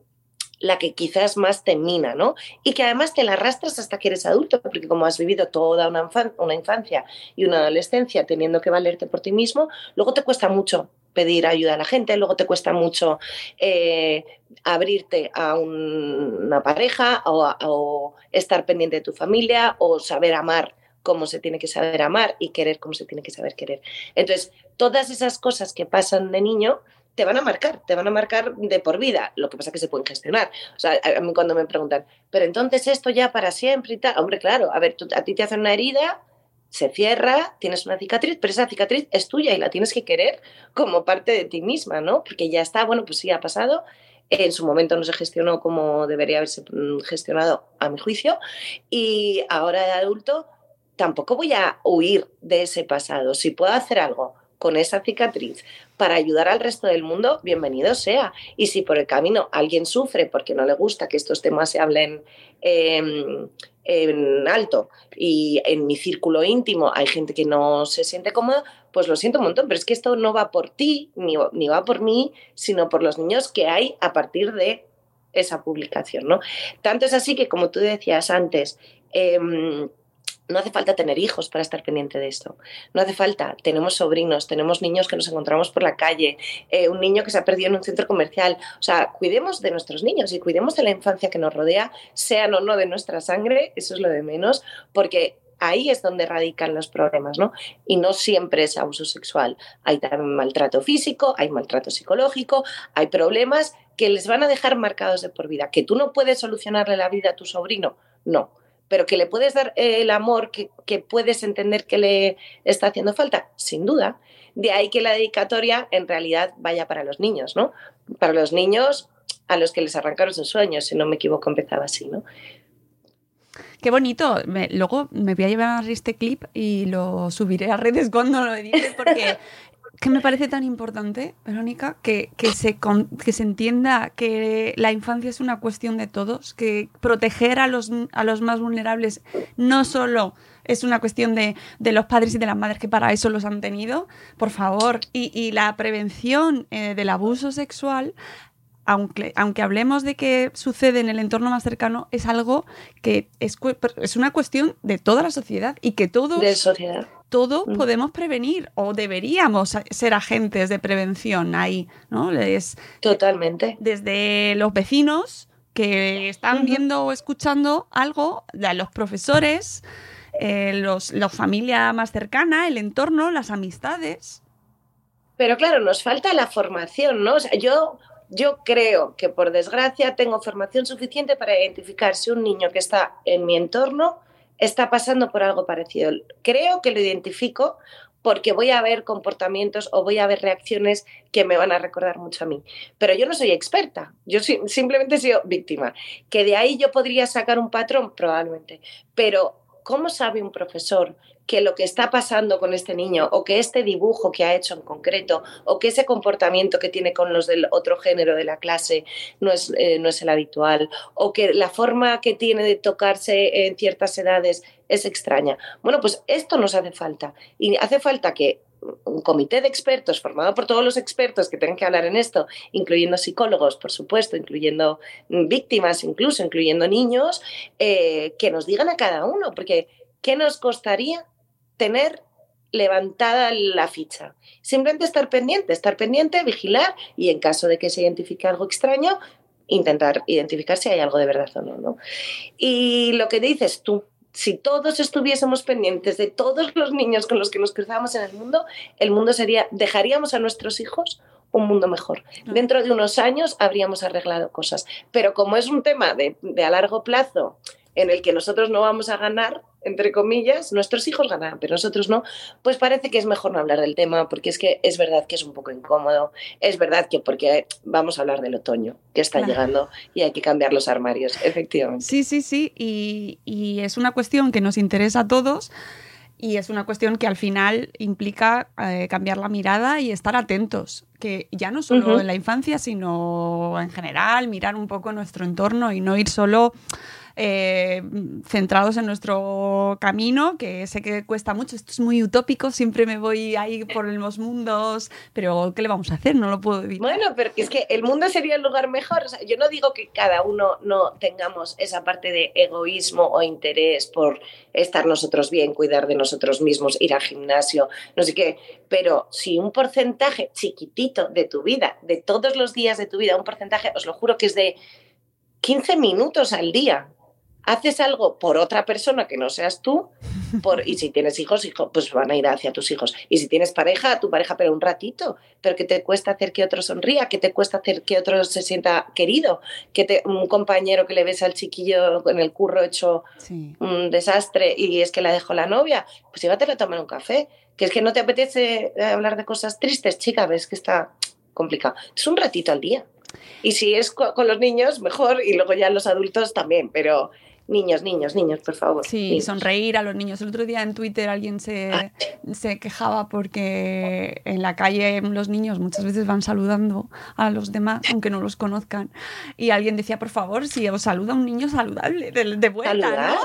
[SPEAKER 5] la que quizás más te mina, ¿no? Y que además te la arrastras hasta que eres adulto, porque como has vivido toda una, infan- una infancia y una adolescencia teniendo que valerte por ti mismo, luego te cuesta mucho pedir ayuda a la gente, luego te cuesta mucho eh, abrirte a un- una pareja o, o estar pendiente de tu familia o saber amar como se tiene que saber amar y querer como se tiene que saber querer. Entonces, todas esas cosas que pasan de niño te van a marcar, te van a marcar de por vida. Lo que pasa es que se pueden gestionar. O sea, a mí cuando me preguntan, pero entonces esto ya para siempre y tal, hombre, claro, a ver, tú- a ti te hacen una herida, se cierra, tienes una cicatriz, pero esa cicatriz es tuya y la tienes que querer como parte de ti misma, ¿no? Porque ya está, bueno, pues sí, ha pasado. En su momento no se gestionó como debería haberse mm, gestionado, a mi juicio, y ahora de adulto tampoco voy a huir de ese pasado. Si puedo hacer algo con esa cicatriz para ayudar al resto del mundo, bienvenido sea. Y si por el camino alguien sufre porque no le gusta que estos temas se hablen em, en alto y en mi círculo íntimo hay gente que no se siente cómoda, pues lo siento un montón, pero es que esto no va por ti ni, va por mí, sino por los niños que hay a partir de esa publicación, ¿no? Tanto es así que, como tú decías antes, em, no hace falta tener hijos para estar pendiente de esto. No hace falta. Tenemos sobrinos, tenemos niños que nos encontramos por la calle, eh, un niño que se ha perdido en un centro comercial. O sea, cuidemos de nuestros niños y cuidemos de la infancia que nos rodea, sean o no de nuestra sangre, eso es lo de menos, porque ahí es donde radican los problemas, ¿no? Y no siempre es abuso sexual. Hay también maltrato físico, hay maltrato psicológico, hay problemas que les van a dejar marcados de por vida. Que tú no puedes solucionarle la vida a tu sobrino, no pero que le puedes dar el amor que, puedes entender que le está haciendo falta, sin duda. De ahí que la dedicatoria en realidad vaya para los niños, ¿no? Para los niños a los que les arrancaron sus sueños, si no me equivoco, empezaba así, ¿no?
[SPEAKER 4] Qué bonito. luego me voy a llevar este clip y lo subiré a redes cuando lo edite porque que me parece tan importante, Verónica, que, que, se, que se entienda que la infancia es una cuestión de todos, que proteger a los, a los más vulnerables no solo es una cuestión de, de, los padres y de las madres que para eso los han tenido, por favor, y, y la prevención eh, del abuso sexual aunque, aunque, hablemos de que sucede en el entorno más cercano, es algo que es, es una cuestión de toda la sociedad y que todos,
[SPEAKER 5] de sociedad
[SPEAKER 4] todo mm. podemos prevenir o deberíamos ser agentes de prevención ahí, ¿no? Es,
[SPEAKER 5] Totalmente.
[SPEAKER 4] Desde los vecinos que están viendo o escuchando algo, los profesores, eh, los, la familia más cercana, el entorno, las amistades.
[SPEAKER 5] Pero claro, nos falta la formación, ¿no? O sea, yo, yo creo que por desgracia tengo formación suficiente para identificar si un niño que está en mi entorno está pasando por algo parecido. Creo que lo identifico porque voy a ver comportamientos o voy a ver reacciones que me van a recordar mucho a mí. Pero yo no soy experta, yo simplemente he sido víctima. Que de ahí yo podría sacar un patrón, probablemente. Pero, ¿cómo sabe un profesor que lo que está pasando con este niño o que este dibujo que ha hecho en concreto o que ese comportamiento que tiene con los del otro género de la clase no es, eh, no es el habitual o que la forma que tiene de tocarse en ciertas edades es extraña. Bueno, pues esto nos hace falta y hace falta que un comité de expertos formado por todos los expertos que tengan que hablar en esto, incluyendo psicólogos, por supuesto, incluyendo víctimas, incluso incluyendo niños, eh, que nos digan a cada uno, porque ¿qué nos costaría tener levantada la ficha. Simplemente estar pendiente, estar pendiente, vigilar y en caso de que se identifique algo extraño, intentar identificar si hay algo de verdad o no. ¿no? Y lo que dices tú, si todos estuviésemos pendientes de todos los niños con los que nos cruzamos en el mundo, el mundo sería, dejaríamos a nuestros hijos un mundo mejor. Dentro de unos años habríamos arreglado cosas. Pero como es un tema de, de a largo plazo en el que nosotros no vamos a ganar, entre comillas, nuestros hijos ganan, pero nosotros no, pues parece que es mejor no hablar del tema, porque es que es verdad que es un poco incómodo, es verdad que porque vamos a hablar del otoño que está llegando y hay que cambiar los armarios, efectivamente.
[SPEAKER 4] Sí, sí, sí, y, es una cuestión que nos interesa a todos. Y es una cuestión que al final implica eh, cambiar la mirada y estar atentos, que ya no solo en la infancia, sino en general, mirar un poco nuestro entorno y no ir solo eh, centrados en nuestro camino, que sé que cuesta mucho, esto es muy utópico, siempre me voy ahí por los mundos, pero ¿qué le vamos a hacer? No lo puedo evitar.
[SPEAKER 5] Bueno, pero es que el mundo sería el lugar mejor. yo no digo que cada uno no tengamos esa parte de egoísmo o interés por estar nosotros bien, cuidar de nosotros mismos, ir al gimnasio, no sé qué, pero si un porcentaje chiquitito de tu vida, de todos los días de tu vida, un porcentaje, os lo juro que es de 15 minutos al día, haces algo por otra persona que no seas tú, por, y si tienes hijos, hijos, pues van a ir hacia tus hijos. Y si tienes pareja, a tu pareja, pero un ratito, pero que te cuesta hacer que otro sonría, que te cuesta hacer que otro se sienta querido, que te, un compañero que le ves al chiquillo en el curro hecho un desastre y es que la dejó la novia, pues llévatela a tomar un café, que es que no te apetece hablar de cosas tristes, chica, ves que está complicado. Es un ratito al día. Y si es con los niños, mejor, y luego ya los adultos también, pero niños, niños, niños, por favor.
[SPEAKER 4] Sí, sonreír a los niños. El otro día en Twitter alguien se, ah. se, quejaba porque en la calle los niños muchas veces van saludando a los demás, aunque no los conozcan. Y alguien decía, por favor, si os saluda un niño saludable, de, vuelta, ¿no?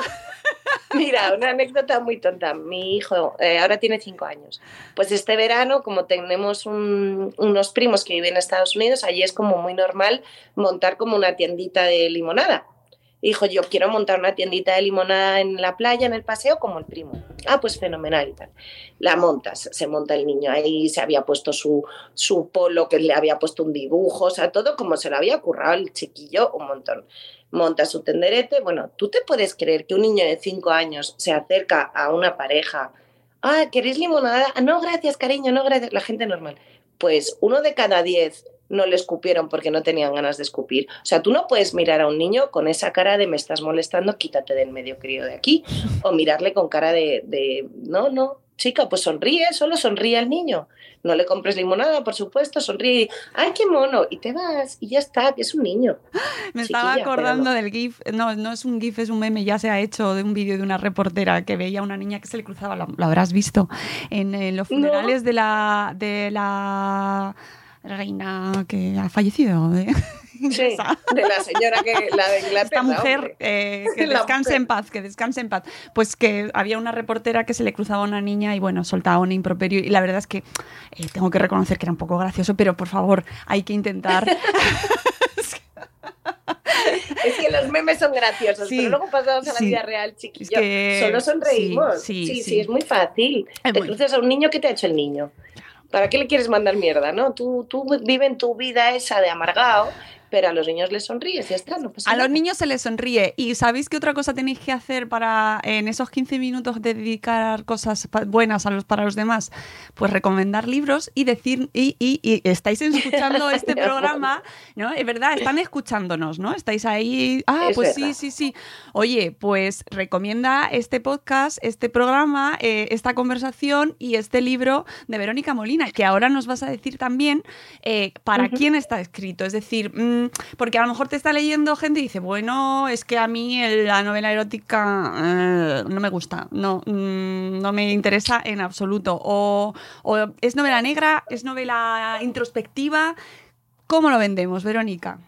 [SPEAKER 5] Mira, una anécdota muy tonta. Mi hijo eh, ahora tiene cinco años. Pues este verano, como tenemos unos primos que viven en Estados Unidos, allí es como muy normal montar como una tiendita de limonada. Y dijo, yo quiero montar una tiendita de limonada en la playa, en el paseo, como el primo. Ah, pues fenomenal y tal. La montas, se monta el niño ahí, se había puesto su, su polo, que le había puesto un dibujo, o sea, todo como se lo había currado el chiquillo un montón. Monta su tenderete. Bueno, ¿tú te puedes creer que un niño de cinco años se acerca a una pareja? Ah, ¿queréis limonada? Ah, no, gracias, cariño, no, gracias. La gente normal. Pues uno de cada diez no le escupieron porque no tenían ganas de escupir. O sea, tú no puedes mirar a un niño con esa cara de me estás molestando, quítate del medio crío de aquí. O mirarle con cara de, de no, no, chica, pues sonríe, solo sonríe al niño. No le compres limonada, por supuesto, sonríe. ¡Ay, qué mono! Y te vas, y ya está, que es un niño.
[SPEAKER 4] Me estaba acordando del GIF, no, no es un GIF, es un meme, ya se ha hecho de un vídeo de una reportera que veía a una niña que se le cruzaba, lo, habrás visto, en, los funerales de la. De la reina que ha fallecido. De,
[SPEAKER 5] sí, de la señora que la de Inglaterra.
[SPEAKER 4] Esta mujer eh, que descanse en paz, que descanse en paz. Pues que había una reportera que se le cruzaba a una niña y bueno, soltaba un improperio. Y la verdad es que eh, tengo que reconocer que era un poco gracioso, pero por favor, hay que intentar.
[SPEAKER 5] es que los memes son graciosos, pero luego pasamos a la vida real, chiquillo. Solo sonreímos. Sí, sí, es muy fácil. te cruzas a un niño, ¿qué te ha hecho el niño? ¿Para qué le quieres mandar mierda? ¿no? Tú, tú vive tu vida esa de amargado pero a los niños les sonríes y está, no
[SPEAKER 4] A los niños se les sonríe. ¿Y sabéis qué otra cosa tenéis que hacer para en esos 15 minutos dedicar cosas buenas a los, para los demás? Pues recomendar libros y decir, y, y, estáis escuchando este programa, ¿no? Es verdad, están escuchándonos, ¿no? Estáis ahí, ah, pues sí, sí, sí. Oye, pues recomienda este podcast, este programa, eh, esta conversación y este libro de Verónica Molina, que ahora nos vas a decir también eh, para quién está escrito. Es decir, porque a lo mejor te está leyendo gente y dice, bueno, es que a mí la novela erótica eh, no me gusta, no, mm, no me interesa en absoluto. O, es novela negra, es novela introspectiva. ¿Cómo lo vendemos, Verónica?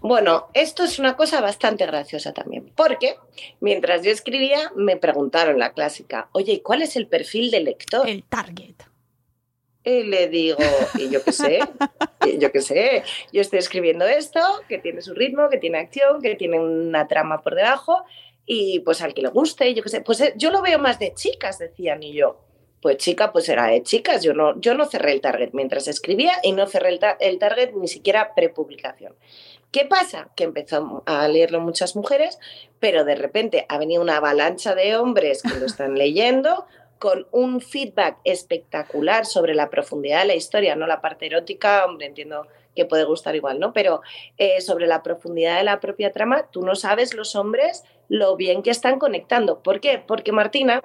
[SPEAKER 5] Bueno, esto es una cosa bastante graciosa también, porque mientras yo escribía me preguntaron la clásica, oye, ¿cuál es el perfil del lector?
[SPEAKER 4] El target.
[SPEAKER 5] Y le digo, y yo qué sé, yo qué sé, yo estoy escribiendo esto, que tiene su ritmo, que tiene acción, que tiene una trama por debajo, y pues al que le guste, yo qué sé, pues eh, yo lo veo más de chicas, decían, y yo, pues chica, pues era de chicas, yo no, yo no cerré el target mientras escribía y no cerré el, el target ni siquiera prepublicación. ¿Qué pasa? Que empezó a leerlo muchas mujeres, pero de repente ha venido una avalancha de hombres que lo están leyendo, con un feedback espectacular sobre la profundidad de la historia, no la parte erótica, hombre, entiendo que puede gustar igual, ¿no? Pero eh, sobre la profundidad de la propia trama, tú no sabes los hombres lo bien que están conectando. ¿Por qué? Porque Martina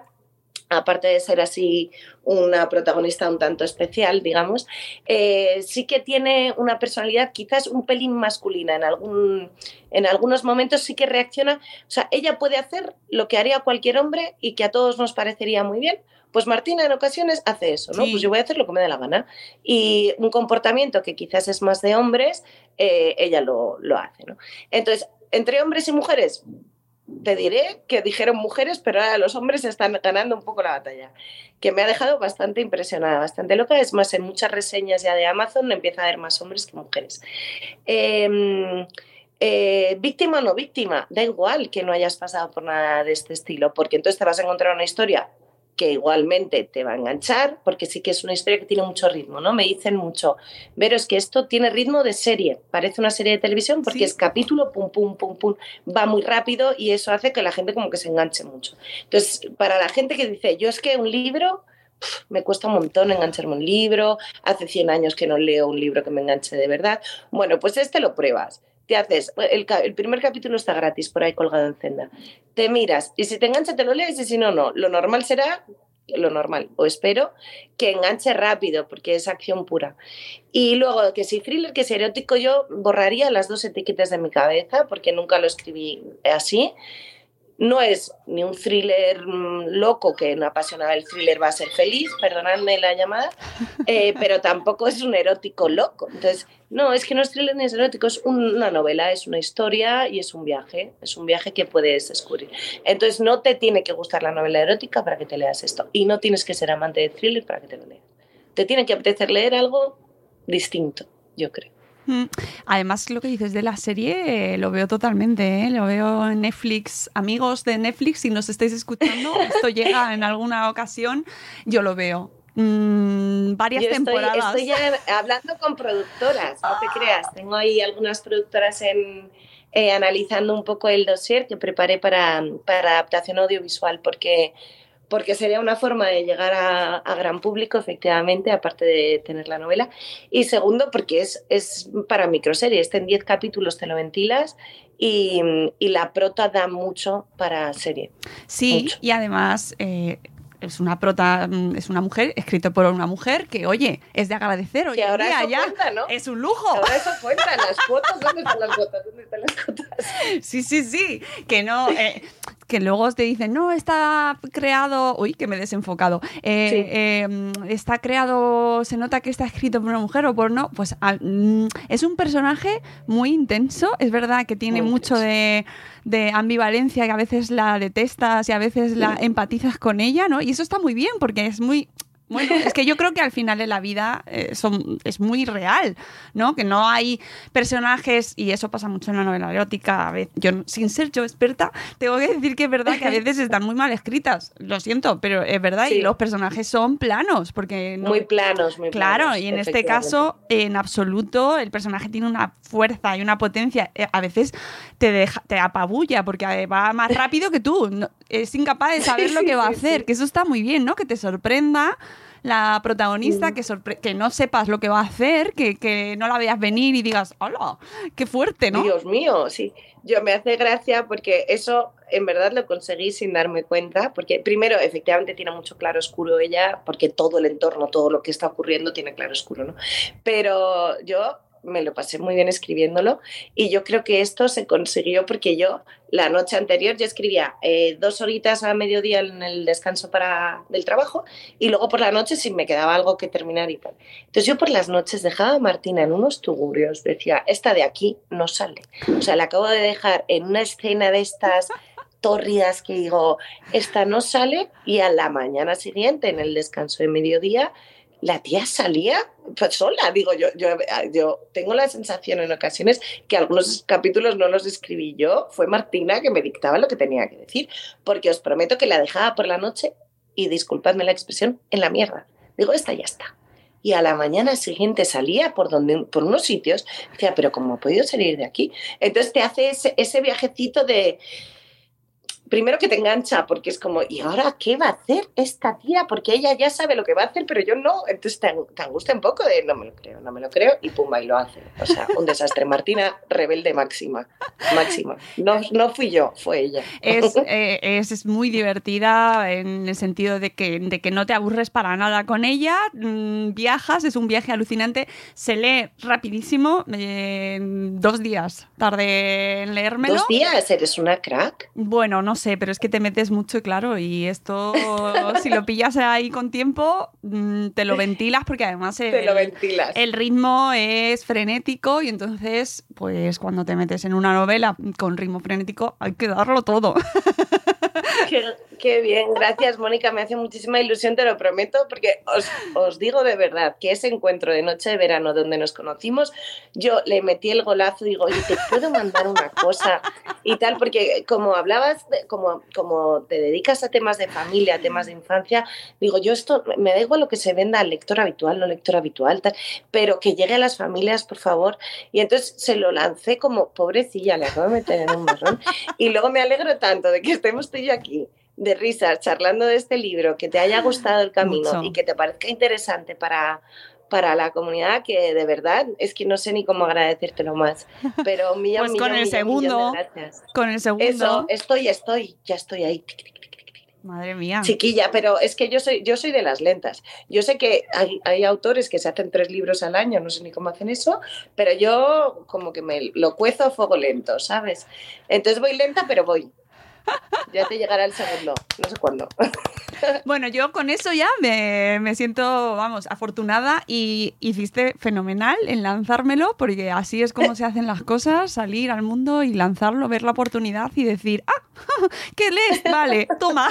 [SPEAKER 5] aparte de ser así una protagonista un tanto especial, digamos, eh, sí que tiene una personalidad quizás un pelín masculina. En, algún, en algunos momentos sí que reacciona. O sea, ella puede hacer lo que haría cualquier hombre y que a todos nos parecería muy bien. Pues Martina en ocasiones hace eso, ¿no? Pues yo voy a hacer lo que me dé la gana. Y un comportamiento que quizás es más de hombres, eh, ella lo, lo hace, ¿no? Entonces, entre hombres y mujeres, te diré que dijeron mujeres, pero ahora los hombres están ganando un poco la batalla, que me ha dejado bastante impresionada, bastante loca. Es más, en muchas reseñas ya de Amazon empieza a haber más hombres que mujeres. Em, eh, víctima o no víctima, da igual que no hayas pasado por nada de este estilo, porque entonces te vas a encontrar una historia que igualmente te va a enganchar, porque sí que es una historia que tiene mucho ritmo, ¿no? Me dicen mucho, pero es que esto tiene ritmo de serie, parece una serie de televisión porque es capítulo, pum, pum, pum, pum, va muy rápido y eso hace que la gente como que se enganche mucho. Entonces, para la gente que dice, yo es que un libro me cuesta un montón engancharme un libro, hace 100 años que no leo un libro que me enganche de verdad. Bueno, pues este lo pruebas haces, el, primer capítulo está gratis por ahí colgado en Zenda, te miras y si te engancha te lo lees y si no, no. Lo normal será, lo normal, o espero, que enganche rápido porque es acción pura. Y luego, que si thriller, que si erótico, yo borraría las dos etiquetas de mi cabeza porque nunca lo escribí así. No es ni un thriller mm, loco que no apasiona el thriller va a ser feliz, perdonadme la llamada, eh, pero tampoco es un erótico loco. Entonces, no, es que no es thriller ni es erótico, es una novela, es una historia y es un viaje, es un viaje que puedes descubrir. Entonces, no te tiene que gustar la novela erótica para que te leas esto y no tienes que ser amante de thriller para que te lo leas. Te tiene que apetecer leer algo distinto, yo creo.
[SPEAKER 4] Además, lo que dices de la serie, eh, lo veo totalmente, ¿eh? lo veo en Netflix. Amigos de Netflix, si nos estáis escuchando, esto llega en alguna ocasión, yo lo veo. Mm, varias
[SPEAKER 5] Yo estoy,
[SPEAKER 4] temporadas.
[SPEAKER 5] estoy ya hablando con productoras, no te creas. Tengo ahí algunas productoras en, eh, analizando un poco el dossier que preparé para, para adaptación audiovisual, porque, porque sería una forma de llegar a, a gran público, efectivamente, aparte de tener la novela. Y segundo, porque es, es para microserie. Este en 10 capítulos te lo ventilas y, y la prota da mucho para serie.
[SPEAKER 4] Sí,
[SPEAKER 5] Mucho.
[SPEAKER 4] y además eh, es una prota, mm, es una mujer, escrito por una mujer que, oye, es de agradecer
[SPEAKER 5] Que
[SPEAKER 4] en
[SPEAKER 5] ahora
[SPEAKER 4] día
[SPEAKER 5] eso
[SPEAKER 4] ya.
[SPEAKER 5] cuenta, ¿no?
[SPEAKER 4] Es un lujo.
[SPEAKER 5] Ahora eso cuenta, las cuotas, ¿dónde están las cuotas? ¿Dónde están las cuotas?
[SPEAKER 4] Sí, sí, sí. Que no. eh, que luego te dicen, no, está creado. Uy, que me he desenfocado. Eh,
[SPEAKER 5] Sí.
[SPEAKER 4] eh, está creado. Se nota que está escrito por una mujer o por no. Pues mm, es un personaje muy intenso. Es verdad que tiene
[SPEAKER 5] Muy
[SPEAKER 4] mucho de, de ambivalencia, que a veces la detestas y a veces la empatizas con ella, ¿no? Y eso está muy bien porque es muy. Bueno, es que yo creo que al final de la vida eh, son, es muy real, ¿no? Que no hay personajes, y eso pasa mucho en la novela erótica, a veces, yo, sin ser yo experta, tengo que decir que es verdad que a veces están muy mal escritas, lo siento, pero es verdad, y
[SPEAKER 5] Sí.
[SPEAKER 4] los personajes son planos, porque no,
[SPEAKER 5] Muy planos, muy
[SPEAKER 4] Claro,
[SPEAKER 5] planos,
[SPEAKER 4] y en este caso, en absoluto, el personaje tiene una fuerza y una potencia. eh, A veces te deja, te apabulla porque eh, va más rápido que tú. es incapaz de saber lo
[SPEAKER 5] Sí,
[SPEAKER 4] que va a
[SPEAKER 5] sí,
[SPEAKER 4] hacer.
[SPEAKER 5] sí.
[SPEAKER 4] Que eso está muy bien, ¿no? Que te sorprenda la protagonista,
[SPEAKER 5] Mm.
[SPEAKER 4] que, sorpre- que no sepas lo que va a hacer, que, que no la veas venir y digas, hola, qué fuerte, ¿no?
[SPEAKER 5] Dios mío, sí. Yo me hace gracia porque eso en verdad lo conseguí sin darme cuenta, porque primero efectivamente tiene mucho claro oscuro ella, porque todo el entorno, todo lo que está ocurriendo tiene claro oscuro, ¿no? Pero yo me lo pasé muy bien escribiéndolo y yo creo que esto se consiguió porque yo la noche anterior yo escribía eh, dos horitas a mediodía en el descanso para, del trabajo y luego por la noche si me quedaba algo que terminar y tal. Entonces yo por las noches dejaba a Martina en unos tugurios, decía, esta de aquí no sale. O sea, la acabo de dejar en una escena de estas tórridas que digo, esta no sale y a la mañana siguiente en el descanso de mediodía la tía salía pues, sola. Digo, yo, yo, tengo la sensación en ocasiones que algunos capítulos no los escribí yo, fue Martina que me dictaba lo que tenía que decir, porque os prometo que la dejaba por la noche y disculpadme la expresión, en la mierda. Digo, esta ya está. Y a la mañana siguiente salía por, donde, por unos sitios, decía, pero ¿cómo ha podido salir de aquí? Entonces te hace ese viajecito de, primero que te engancha, porque es como, ¿y ahora qué va a hacer esta tía? Porque ella ya sabe lo que va a hacer, pero yo no. Entonces te, te angustia un poco de, no me lo creo, no me lo creo, y pumba, y lo hace. O sea, un desastre. Martina, rebelde máxima, máxima. No, no fui yo, fue ella.
[SPEAKER 4] Es, eh, es, es muy divertida en el sentido de que, de que no te aburres para nada con ella. mm, viajas, es un viaje alucinante. Se lee rapidísimo. eh, dos días tarde en leérmelo.
[SPEAKER 5] Dos días, eres una crack.
[SPEAKER 4] Bueno, no sé, pero es que te metes mucho claro, y esto, si lo pillas ahí con tiempo, mm, te lo ventilas porque además el,
[SPEAKER 5] Te lo ventilas.
[SPEAKER 4] el ritmo es frenético y entonces, pues cuando te metes en una novela con ritmo frenético, hay que darlo todo.
[SPEAKER 5] Qué, qué bien, gracias Mónica, me hace muchísima ilusión, te lo prometo, porque os, os digo de verdad que ese encuentro de noche de verano donde nos conocimos, yo le metí el golazo y digo, oye, te puedo mandar una cosa y tal, porque como hablabas, de- como, como te dedicas a temas de familia, a temas de infancia, digo, yo esto, me da igual lo que se venda al lector habitual, no lector habitual, tal, pero que llegue a las familias, por favor. Y entonces se lo lancé como, pobrecilla, le acabo de meter en un marrón. Y luego me alegro tanto de que estemos tú y yo aquí de risas charlando de este libro, que te haya gustado el camino
[SPEAKER 4] Mucho.
[SPEAKER 5] y que te parezca interesante para, para la comunidad, que de verdad es que no sé ni cómo agradecértelo más. Pero millón,
[SPEAKER 4] Pues con
[SPEAKER 5] millón,
[SPEAKER 4] el segundo.
[SPEAKER 5] gracias.
[SPEAKER 4] Con el segundo,
[SPEAKER 5] Eso, estoy, estoy, ya estoy ahí.
[SPEAKER 4] Madre mía.
[SPEAKER 5] Chiquilla, pero es que yo soy, yo soy de las lentas. Yo sé que hay, hay autores que se hacen tres libros al año, no sé ni cómo hacen eso, pero yo como que me lo cuezo a fuego lento, ¿sabes? Entonces voy lenta, pero voy. Ya te llegará el segundo, no sé cuándo.
[SPEAKER 4] Bueno, yo con eso ya me, me siento, vamos, afortunada y hiciste fenomenal en lanzármelo, porque así es como se hacen las cosas, salir al mundo y lanzarlo, ver la oportunidad y decir, ah, ¿qué lees? Vale, toma.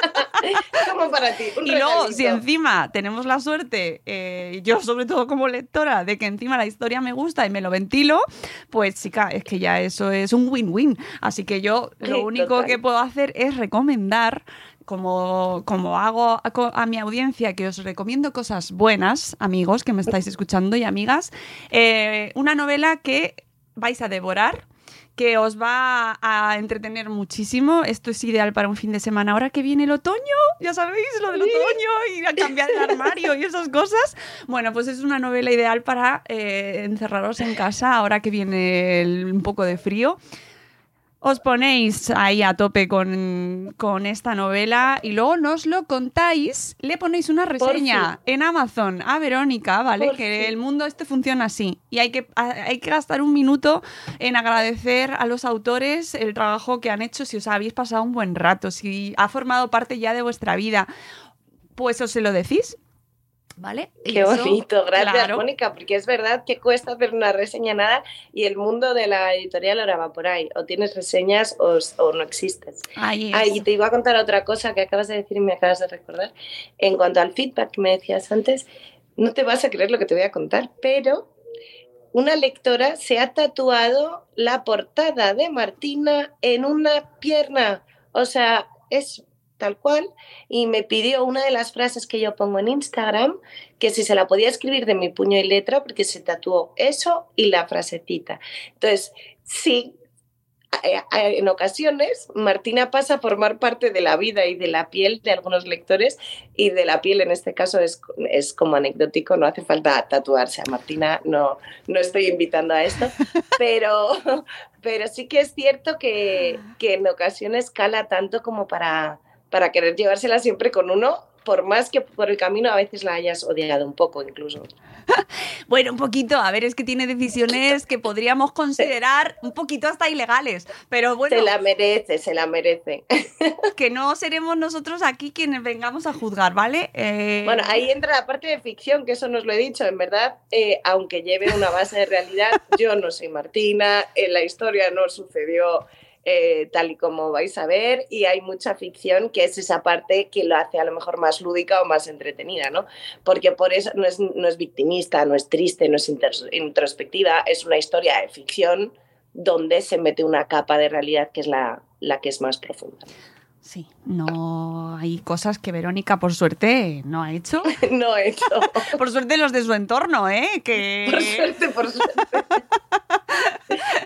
[SPEAKER 5] como para ti. un
[SPEAKER 4] Y luego,
[SPEAKER 5] regalito.
[SPEAKER 4] si encima tenemos la suerte, eh, yo sobre todo como lectora, de que encima la historia me gusta y me lo ventilo, pues chica, es que ya eso es un win-win. Así que yo lo
[SPEAKER 5] Sí,
[SPEAKER 4] único
[SPEAKER 5] total.
[SPEAKER 4] que puedo hacer es recomendar. Como, como hago a mi audiencia, que os recomiendo cosas buenas, amigos que me estáis escuchando y amigas, eh, una novela que vais a devorar, que os va a entretener muchísimo. Esto es ideal para un fin de semana. Ahora que viene el otoño, ya sabéis, lo del otoño y a cambiar el armario y esas cosas. Bueno, pues es una novela ideal para eh, encerraros en casa ahora que viene el- un poco de frío. Os ponéis ahí a tope con, con esta novela y luego nos lo contáis, le ponéis una reseña en Amazon a Verónica, ¿vale?
[SPEAKER 5] Por
[SPEAKER 4] que el mundo este funciona así. Y hay que, hay que gastar un minuto en agradecer a los autores el trabajo que han hecho, si os habéis pasado un buen rato, si ha formado parte ya de vuestra vida, pues os se lo decís. ¿Vale? Y
[SPEAKER 5] Qué
[SPEAKER 4] eso,
[SPEAKER 5] bonito, gracias
[SPEAKER 4] claro,
[SPEAKER 5] Mónica, porque es verdad que cuesta hacer una reseña nada y el mundo de la editorial ahora va por ahí, o tienes reseñas o, o no existes.
[SPEAKER 4] Ahí.
[SPEAKER 5] Ah, y te iba a contar otra cosa que acabas de decir y me acabas de recordar. En cuanto al feedback que me decías antes, no te vas a creer lo que te voy a contar, pero una lectora se ha tatuado la portada de Martina en una pierna. O sea, es tal cual. Y me pidió una de las frases que yo pongo en Instagram, que si se la podía escribir de mi puño y letra, porque se tatuó eso y la frasecita. Entonces, sí, eh, eh, en ocasiones Martina pasa a formar parte de la vida y de la piel de algunos lectores y de la piel en este caso es, es como anecdótico, no hace falta tatuarse a Martina, no, no estoy invitando a esto, pero, pero sí que es cierto que, que en ocasiones cala tanto como para, para querer llevársela siempre con uno, por más que por el camino a veces la hayas odiado un poco incluso.
[SPEAKER 4] Bueno, un poquito, a ver, es que tiene decisiones que podríamos considerar un poquito hasta ilegales, pero bueno,
[SPEAKER 5] Se la merece, se la merece.
[SPEAKER 4] que no seremos nosotros aquí quienes vengamos a juzgar, ¿vale? Eh,
[SPEAKER 5] Bueno, ahí entra la parte de ficción, que eso no os lo he dicho, en verdad, eh, aunque lleve una base de realidad, yo no soy Martina, en la historia no sucedió eh, tal y como vais a ver, y hay mucha ficción que es esa parte que lo hace a lo mejor más lúdica o más entretenida, ¿no? Porque por eso no es, no es victimista, no es triste, no es intros- introspectiva, es una historia de ficción donde se mete una capa de realidad que es la, la que es más profunda.
[SPEAKER 4] Sí, no hay cosas que Verónica, por suerte, no ha hecho.
[SPEAKER 5] no he hecho.
[SPEAKER 4] Por suerte los de su entorno, ¿eh? Que...
[SPEAKER 5] Por suerte, por suerte.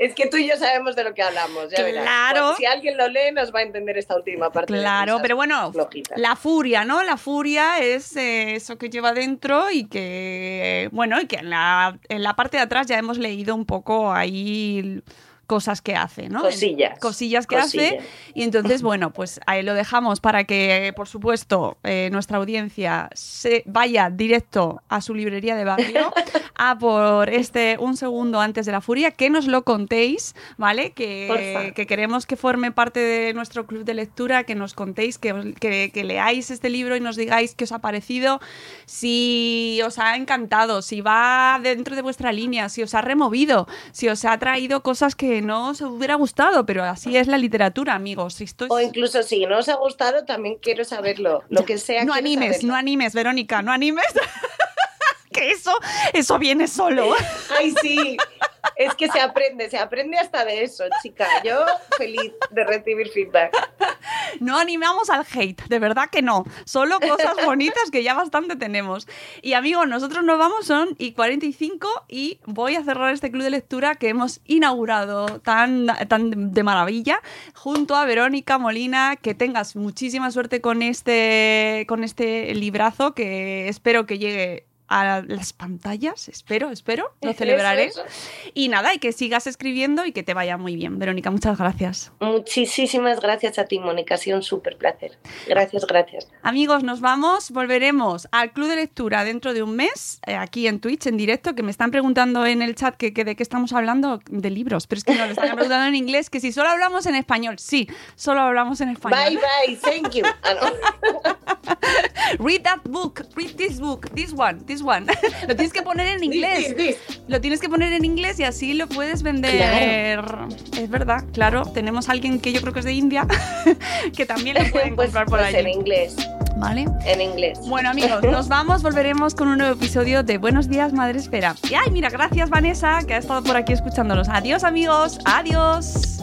[SPEAKER 5] es que tú y yo sabemos de lo que hablamos, ya.
[SPEAKER 4] Claro.
[SPEAKER 5] Si alguien lo lee, nos va a entender esta última parte.
[SPEAKER 4] Claro, pero bueno,
[SPEAKER 5] flojitas.
[SPEAKER 4] la furia, ¿no? La furia es eh, eso que lleva dentro y que, bueno, y que en la, en la parte de atrás ya hemos leído un poco ahí cosas que hace, ¿no?
[SPEAKER 5] Cosillas.
[SPEAKER 4] Cosillas que hace. Y entonces, bueno, pues ahí lo dejamos para que, por supuesto, eh, nuestra audiencia se vaya directo a su librería de barrio a por este un segundo antes de la furia, que nos lo contéis, ¿vale? Que, queremos que forme parte de nuestro club de lectura, que nos contéis, que, que, que leáis este libro y nos digáis qué os ha parecido, si os ha encantado, si va dentro de vuestra línea, si os ha removido, si os ha traído cosas que no os hubiera gustado, pero así es la literatura, amigos. Esto es-
[SPEAKER 5] O incluso si no os ha gustado, también quiero saberlo. Lo que sea.
[SPEAKER 4] no animes,
[SPEAKER 5] saberlo.
[SPEAKER 4] no animes, Verónica, no animes. que eso, eso viene solo.
[SPEAKER 5] Ay, sí. Es que se aprende, se aprende hasta de eso, chica. Yo feliz de recibir feedback.
[SPEAKER 4] No animamos al hate, de verdad que no. Solo cosas bonitas que ya bastante tenemos. Y amigos, nosotros nos vamos, son y 45 y voy a cerrar este club de lectura que hemos inaugurado tan, tan de maravilla junto a Verónica Molina. Que tengas muchísima suerte con este, con este librazo que espero que llegue a las pantallas, espero, espero, lo celebraré.
[SPEAKER 5] Eso, eso.
[SPEAKER 4] Y nada, y que sigas escribiendo y que te vaya muy bien. Verónica, muchas gracias.
[SPEAKER 5] Muchísimas gracias a ti, Mónica. Ha sido un súper placer. Gracias, gracias.
[SPEAKER 4] Amigos, nos vamos, volveremos al Club de Lectura dentro de un mes, eh, aquí en Twitch, en directo, que me están preguntando en el chat que, que de qué estamos hablando, de libros, pero es que no, lo están preguntando en inglés, que si solo hablamos en español. Sí, solo hablamos en español.
[SPEAKER 5] Bye, bye. Thank you.
[SPEAKER 4] Read that book, read this book, this one, this one. lo tienes que poner en inglés.
[SPEAKER 5] This, this,
[SPEAKER 4] Lo tienes que poner en inglés y así lo puedes vender. Es verdad, claro. Tenemos a alguien que yo creo que es de India que también lo pueden
[SPEAKER 5] Pues,
[SPEAKER 4] comprar por
[SPEAKER 5] pues en inglés,
[SPEAKER 4] ¿Vale?
[SPEAKER 5] en inglés.
[SPEAKER 4] Bueno amigos, nos vamos, volveremos con un nuevo episodio de Buenos días, Madre Espera. Y ay, mira, gracias Vanessa, que ha estado por aquí escuchándonos. Adiós amigos, adiós.